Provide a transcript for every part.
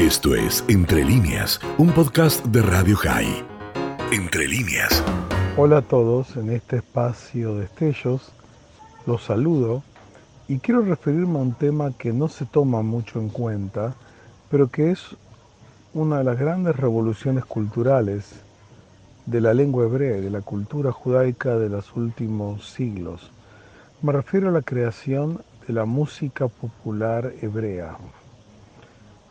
Esto es Entre líneas, un podcast de Radio High. Entre líneas. Hola a todos, en este espacio de estellos los saludo y quiero referirme a un tema que no se toma mucho en cuenta, pero que es una de las grandes revoluciones culturales de la lengua hebrea y de la cultura judaica de los últimos siglos. Me refiero a la creación de la música popular hebrea.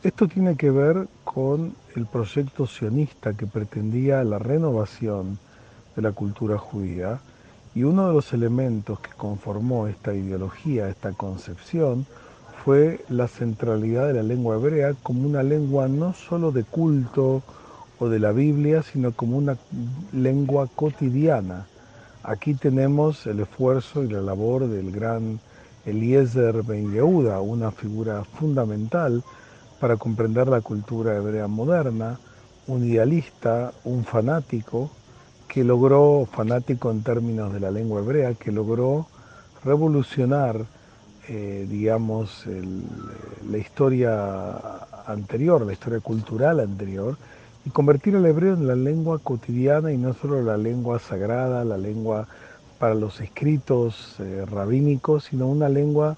Esto tiene que ver con el proyecto sionista que pretendía la renovación de la cultura judía y uno de los elementos que conformó esta ideología, esta concepción, fue la centralidad de la lengua hebrea como una lengua no solo de culto o de la Biblia, sino como una lengua cotidiana. Aquí tenemos el esfuerzo y la labor del gran Eliezer Ben Yehuda, una figura fundamental para comprender la cultura hebrea moderna, un idealista, un fanático, que logró, fanático en términos de la lengua hebrea, que logró revolucionar, eh, digamos, la historia anterior, la historia cultural anterior, y convertir el hebreo en la lengua cotidiana y no solo la lengua sagrada, la lengua para los escritos eh, rabínicos, sino una lengua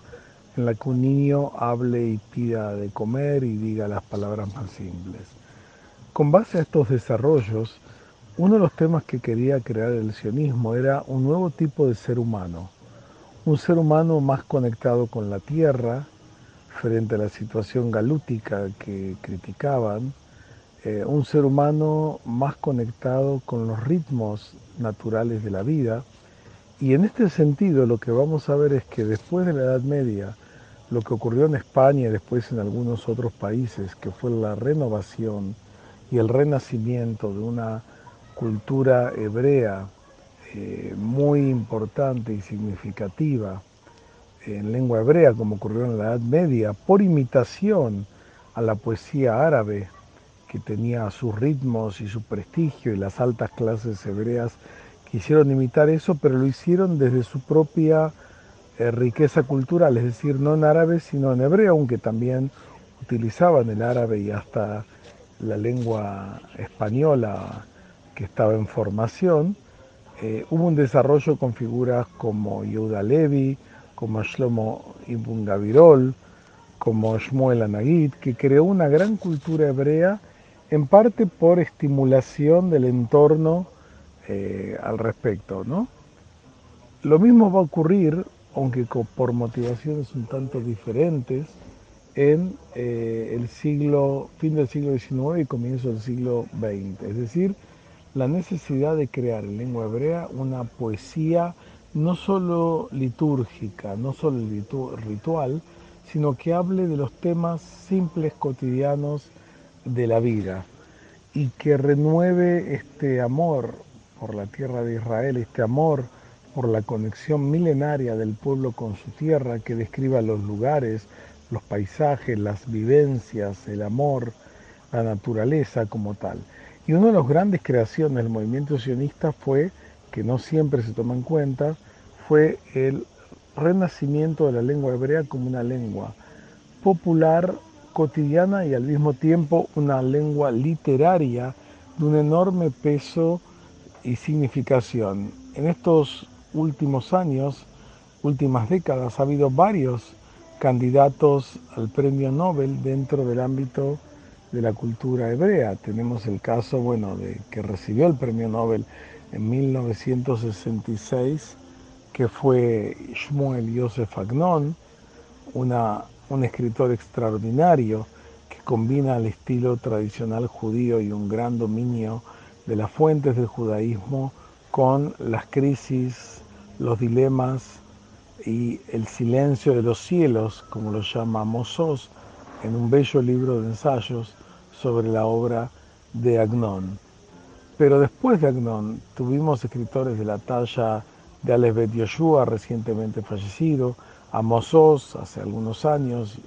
en la que un niño hable y pida de comer y diga las palabras más simples. Con base a estos desarrollos, uno de los temas que quería crear el sionismo era un nuevo tipo de ser humano, un ser humano más conectado con la tierra frente a la situación galútica que criticaban, eh, un ser humano más conectado con los ritmos naturales de la vida. Y en este sentido lo que vamos a ver es que después de la Edad Media, lo que ocurrió en España y después en algunos otros países, que fue la renovación y el renacimiento de una cultura hebrea eh, muy importante y significativa en lengua hebrea, como ocurrió en la Edad Media, por imitación a la poesía árabe, que tenía sus ritmos y su prestigio y las altas clases hebreas quisieron imitar eso, pero lo hicieron desde su propia eh, riqueza cultural, es decir, no en árabe, sino en hebreo, aunque también utilizaban el árabe y hasta la lengua española que estaba en formación. Eh, hubo un desarrollo con figuras como Yehuda Levi, como Shlomo Ibn Gavirol, como Shmuel Anagit, que creó una gran cultura hebrea en parte por estimulación del entorno eh, al respecto. ¿no? Lo mismo va a ocurrir, aunque por motivaciones un tanto diferentes, en eh, el siglo, fin del siglo XIX y comienzo del siglo XX. Es decir, la necesidad de crear en lengua hebrea una poesía no solo litúrgica, no solo ritual, sino que hable de los temas simples, cotidianos, de la vida y que renueve este amor por la tierra de Israel, este amor por la conexión milenaria del pueblo con su tierra, que describa los lugares, los paisajes, las vivencias, el amor, la naturaleza como tal. Y una de las grandes creaciones del movimiento sionista fue, que no siempre se toma en cuenta, fue el renacimiento de la lengua hebrea como una lengua popular cotidiana y al mismo tiempo una lengua literaria de un enorme peso y significación. En estos últimos años, últimas décadas, ha habido varios candidatos al premio Nobel dentro del ámbito de la cultura hebrea. Tenemos el caso, bueno, de que recibió el premio Nobel en 1966, que fue Shmuel Yosef Agnon, una un escritor extraordinario que combina el estilo tradicional judío y un gran dominio de las fuentes del judaísmo con las crisis, los dilemas y el silencio de los cielos, como lo llama Mossos, en un bello libro de ensayos sobre la obra de Agnon. Pero después de Agnon tuvimos escritores de la talla de Alex Bet Yoshua, recientemente fallecido, a Mossos hace algunos años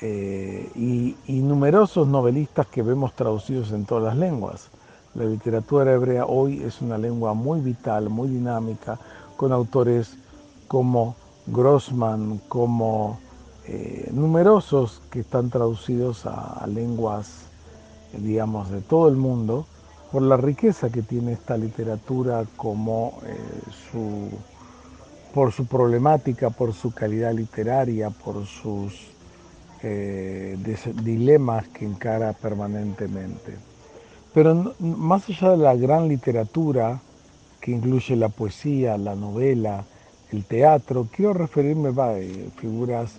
eh, y, numerosos novelistas que vemos traducidos en todas las lenguas. La literatura hebrea hoy es una lengua muy vital, muy dinámica, con autores como Grossman, como eh, numerosos que están traducidos a, lenguas, digamos, de todo el mundo, por la riqueza que tiene esta literatura como eh, su, por su problemática, por su calidad literaria, por sus eh, dilemas que encara permanentemente. Pero más allá de la gran literatura, que incluye la poesía, la novela, el teatro, quiero referirme a eh, figuras,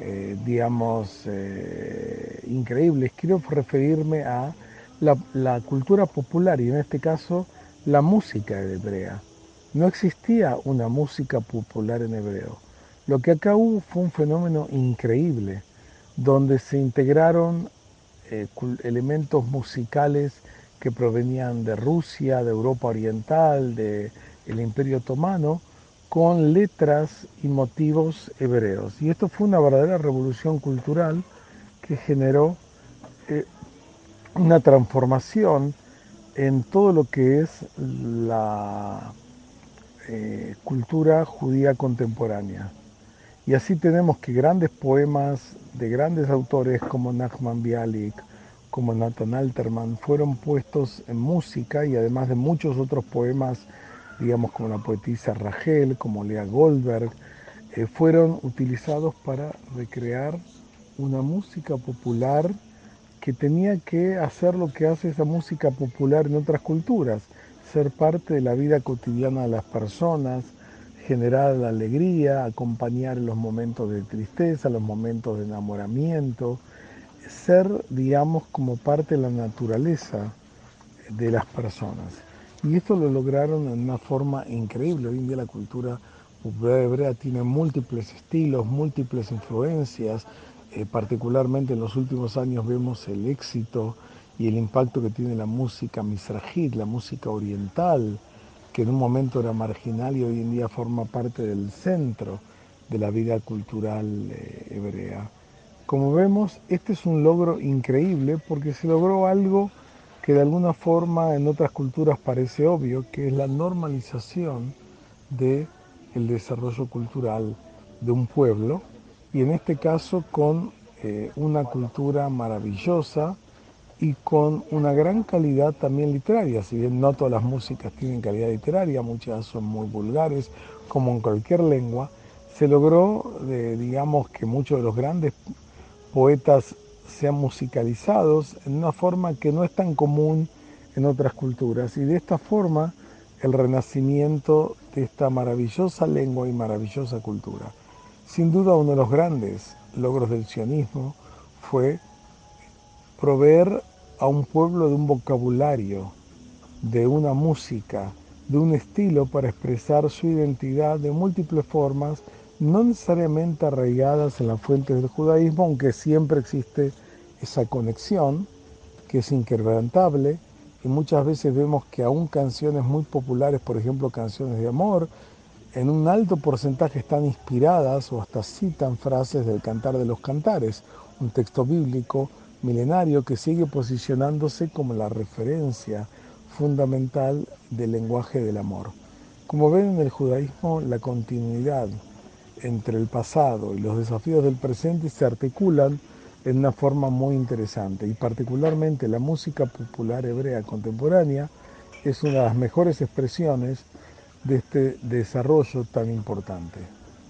eh, digamos, eh, increíbles, quiero referirme a la, cultura popular y en este caso la música hebrea. No existía una música popular en hebreo. Lo que acá hubo fue un fenómeno increíble, donde se integraron elementos musicales que provenían de Rusia, de Europa Oriental, del el Imperio Otomano, con letras y motivos hebreos. Y esto fue una verdadera revolución cultural que generó eh, una transformación en todo lo que es la eh, cultura judía contemporánea. Y así tenemos que grandes poemas de grandes autores como Nachman Bialik, como Nathan Alterman, fueron puestos en música y además de muchos otros poemas digamos como la poetisa Rachel, como Lea Goldberg, eh, fueron utilizados para recrear una música popular que tenía que hacer lo que hace esa música popular en otras culturas, ser parte de la vida cotidiana de las personas, generar la alegría, acompañar los momentos de tristeza, los momentos de enamoramiento, ser, digamos, como parte de la naturaleza de las personas. Y esto lo lograron en una forma increíble. Hoy en día la cultura hebrea tiene múltiples estilos, múltiples influencias. Eh, particularmente en los últimos años vemos el éxito y el impacto que tiene la música misrajit, la música oriental, que en un momento era marginal y hoy en día forma parte del centro de la vida cultural eh, hebrea. Como vemos, este es un logro increíble porque se logró algo que de alguna forma en otras culturas parece obvio, que es la normalización del el desarrollo cultural de un pueblo y en este caso con eh, una cultura maravillosa y con una gran calidad también literaria, si bien no todas las músicas tienen calidad literaria, muchas son muy vulgares, como en cualquier lengua, se logró, digamos, que muchos de los grandes poetas sean musicalizados en una forma que no es tan común en otras culturas. Y de esta forma el renacimiento de esta maravillosa lengua y maravillosa cultura. Sin duda uno de los grandes logros del sionismo fue proveer a un pueblo de un vocabulario, de una música, de un estilo para expresar su identidad de múltiples formas no necesariamente arraigadas en las fuentes del judaísmo, aunque siempre existe esa conexión que es inquebrantable y muchas veces vemos que aún canciones muy populares, por ejemplo canciones de amor, en un alto porcentaje están inspiradas o hasta citan frases del Cantar de los Cantares, un texto bíblico milenario que sigue posicionándose como la referencia fundamental del lenguaje del amor. Como ven en el judaísmo, la continuidad entre el pasado y los desafíos del presente se articulan en una forma muy interesante y particularmente la música popular hebrea contemporánea es una de las mejores expresiones de este desarrollo tan importante.